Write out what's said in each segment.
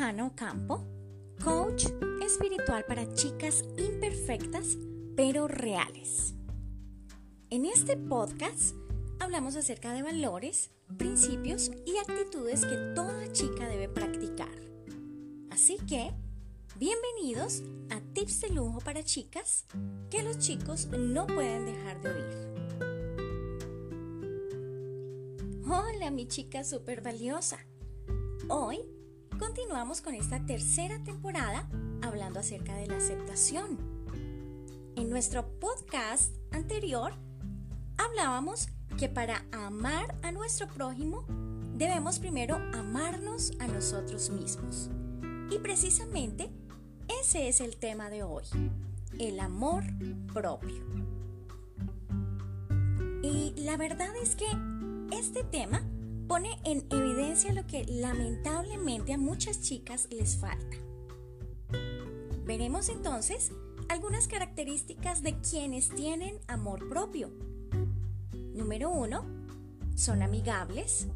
Johanna Ocampo, coach espiritual para chicas imperfectas pero reales. En este podcast hablamos acerca de valores, principios y actitudes que toda chica debe practicar. Así que, bienvenidos a Tips de Lujo para Chicas que los chicos no pueden dejar de oír. Hola mi chica super valiosa. Hoy continuamos con esta tercera temporada hablando acerca de la aceptación. En nuestro podcast anterior hablábamos que para amar a nuestro prójimo debemos primero amarnos a nosotros mismos. Y precisamente ese es el tema de hoy, el amor propio. Y la verdad es que este tema pone en evidencia lo que lamentablemente a muchas chicas les falta. Veremos entonces algunas características de quienes tienen amor propio. Número uno, son amigables,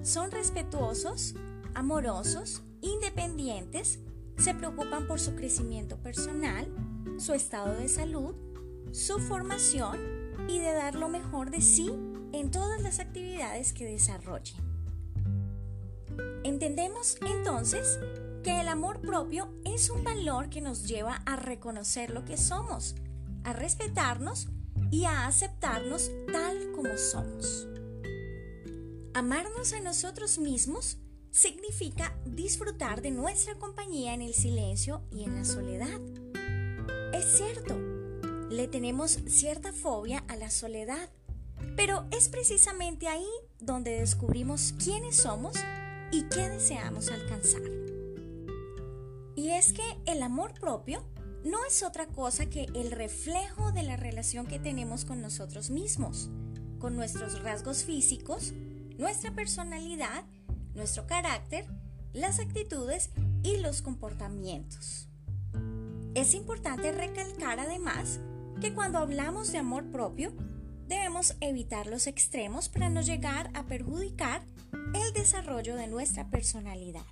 son respetuosos, amorosos, independientes, se preocupan por su crecimiento personal, su estado de salud, su formación y de dar lo mejor de sí en todas las actividades que desarrollen. Entendemos entonces que el amor propio es un valor que nos lleva a reconocer lo que somos, a respetarnos y a aceptarnos tal como somos. Amarnos a nosotros mismos significa disfrutar de nuestra compañía en el silencio y en la soledad. Es cierto, le tenemos cierta fobia a la soledad pero es precisamente ahí donde descubrimos quiénes somos y qué deseamos alcanzar. Y es que el amor propio no es otra cosa que el reflejo de la relación que tenemos con nosotros mismos, con nuestros rasgos físicos, nuestra personalidad, nuestro carácter, las actitudes y los comportamientos. Es importante recalcar además que cuando hablamos de amor propio, debemos evitar los extremos para no llegar a perjudicar el desarrollo de nuestra personalidad.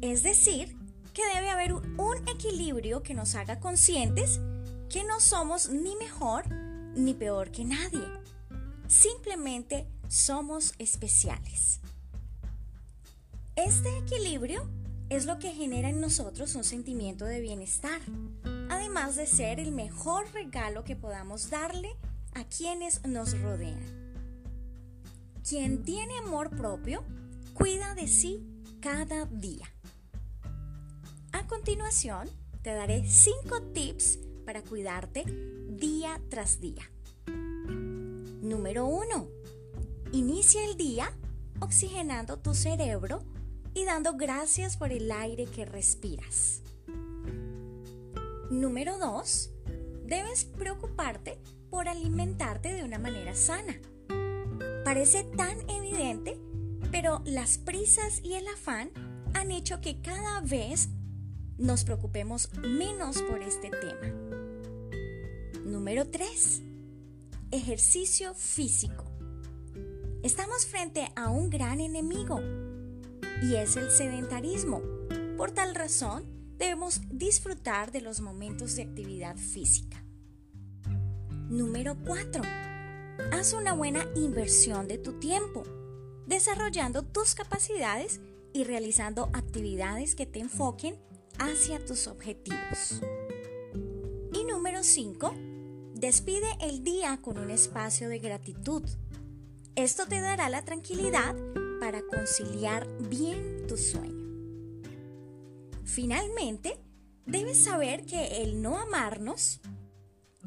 Es decir, que debe haber un equilibrio que nos haga conscientes que no somos ni mejor ni peor que nadie. Simplemente somos especiales. Este equilibrio es lo que genera en nosotros un sentimiento de bienestar, además de ser el mejor regalo que podamos darle a quienes nos rodean. Quien tiene amor propio cuida de sí cada día. A continuación, te daré 5 tips para cuidarte día tras día. Número 1. Inicia el día oxigenando tu cerebro y dando gracias por el aire que respiras. Número 2. Debes preocuparte por alimentarte de una manera sana. Parece tan evidente, pero las prisas y el afán han hecho que cada vez nos preocupemos menos por este tema. Número 3. Ejercicio físico. Estamos frente a un gran enemigo y es el sedentarismo. Por tal razón, debemos disfrutar de los momentos de actividad física. Número 4. Haz una buena inversión de tu tiempo, desarrollando tus capacidades y realizando actividades que te enfoquen hacia tus objetivos. Y número 5. Despide el día con un espacio de gratitud. Esto te dará la tranquilidad para conciliar bien tu sueño. Finalmente, debes saber que el no amarnos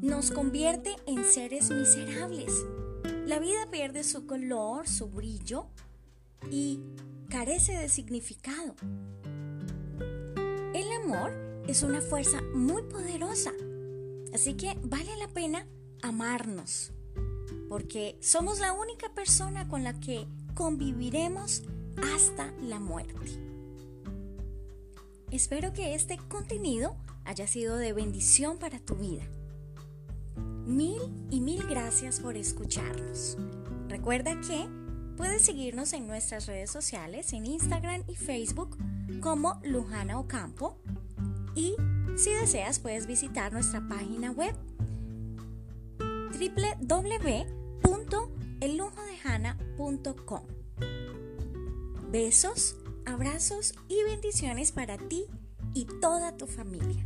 nos convierte en seres miserables. La vida pierde su color, su brillo y carece de significado. El amor es una fuerza muy poderosa, así que vale la pena amarnos, porque somos la única persona con la que conviviremos hasta la muerte. Espero que este contenido haya sido de bendición para tu vida. Mil y mil gracias por escucharnos. Recuerda que puedes seguirnos en nuestras redes sociales, en Instagram y Facebook como Lujana Ocampo. Y si deseas puedes visitar nuestra página web www.ellujodejana.com. Besos abrazos y bendiciones para ti y toda tu familia.